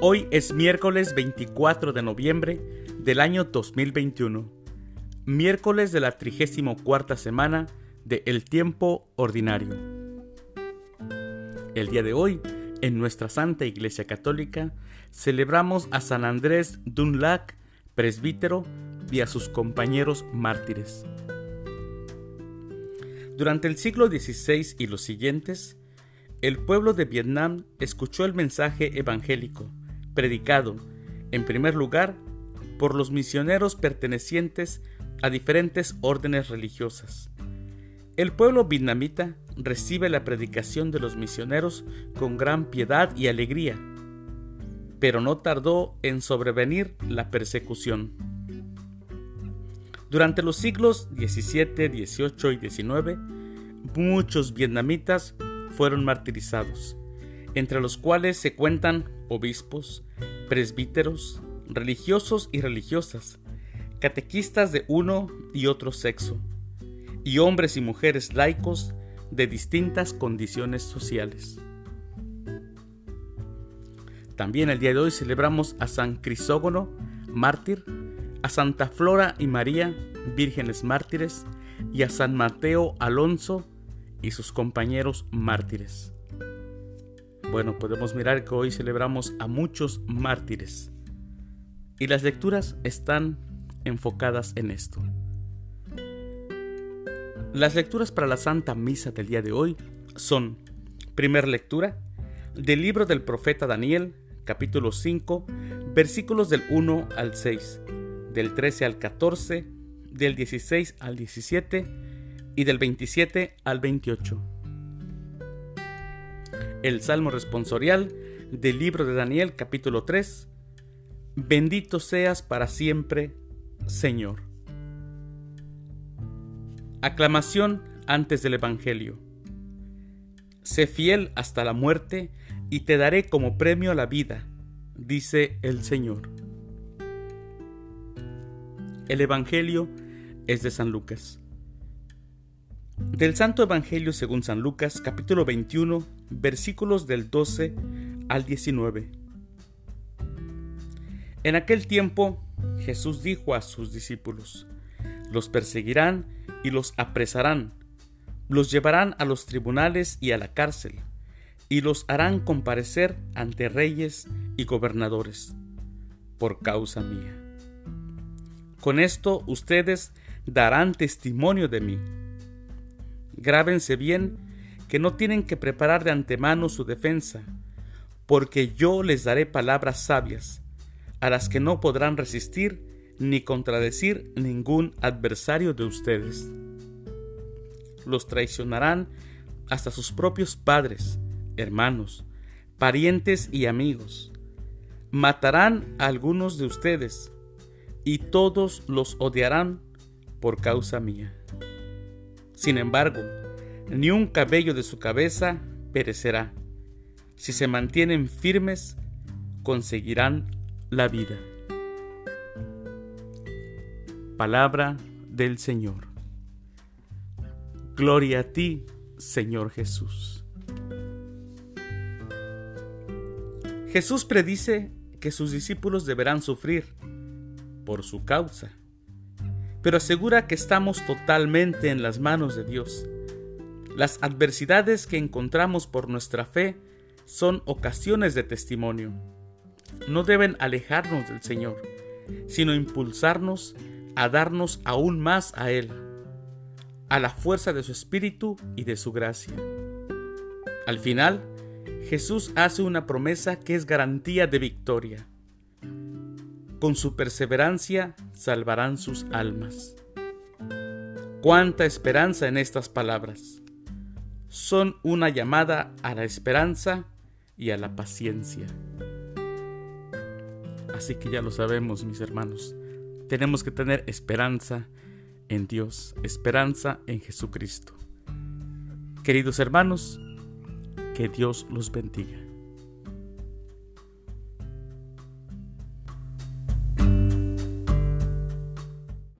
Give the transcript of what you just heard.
Hoy es miércoles 24 de noviembre del año 2021, miércoles de la 34 semana de El Tiempo Ordinario. El día de hoy, en nuestra Santa Iglesia Católica, celebramos a San Andrés Dunlac, presbítero, y a sus compañeros mártires. Durante el siglo XVI y los siguientes, el pueblo de Vietnam escuchó el mensaje evangélico predicado, en primer lugar, por los misioneros pertenecientes a diferentes órdenes religiosas. El pueblo vietnamita recibe la predicación de los misioneros con gran piedad y alegría, pero no tardó en sobrevenir la persecución. Durante los siglos XVII, XVIII y XIX, muchos vietnamitas fueron martirizados, entre los cuales se cuentan obispos, presbíteros, religiosos y religiosas, catequistas de uno y otro sexo, y hombres y mujeres laicos de distintas condiciones sociales. También el día de hoy celebramos a San Crisógono, mártir, a Santa Flora y María, vírgenes mártires, y a San Mateo Alonso y sus compañeros mártires. Bueno, podemos mirar que hoy celebramos a muchos mártires y las lecturas están enfocadas en esto. Las lecturas para la Santa Misa del día de hoy son, primer lectura, del libro del profeta Daniel, capítulo 5, versículos del 1 al 6, del 13 al 14, del 16 al 17 y del 27 al 28 el Salmo responsorial del libro de Daniel capítulo 3. Bendito seas para siempre, Señor. Aclamación antes del Evangelio. Sé fiel hasta la muerte y te daré como premio la vida, dice el Señor. El Evangelio es de San Lucas. Del Santo Evangelio según San Lucas, capítulo 21, versículos del 12 al 19. En aquel tiempo Jesús dijo a sus discípulos, los perseguirán y los apresarán, los llevarán a los tribunales y a la cárcel, y los harán comparecer ante reyes y gobernadores, por causa mía. Con esto ustedes darán testimonio de mí Grábense bien que no tienen que preparar de antemano su defensa, porque yo les daré palabras sabias, a las que no podrán resistir ni contradecir ningún adversario de ustedes. Los traicionarán hasta sus propios padres, hermanos, parientes y amigos. Matarán a algunos de ustedes, y todos los odiarán por causa mía. Sin embargo, ni un cabello de su cabeza perecerá. Si se mantienen firmes, conseguirán la vida. Palabra del Señor. Gloria a ti, Señor Jesús. Jesús predice que sus discípulos deberán sufrir por su causa pero asegura que estamos totalmente en las manos de Dios. Las adversidades que encontramos por nuestra fe son ocasiones de testimonio. No deben alejarnos del Señor, sino impulsarnos a darnos aún más a Él, a la fuerza de su Espíritu y de su gracia. Al final, Jesús hace una promesa que es garantía de victoria con su perseverancia salvarán sus almas. Cuánta esperanza en estas palabras. Son una llamada a la esperanza y a la paciencia. Así que ya lo sabemos, mis hermanos. Tenemos que tener esperanza en Dios, esperanza en Jesucristo. Queridos hermanos, que Dios los bendiga.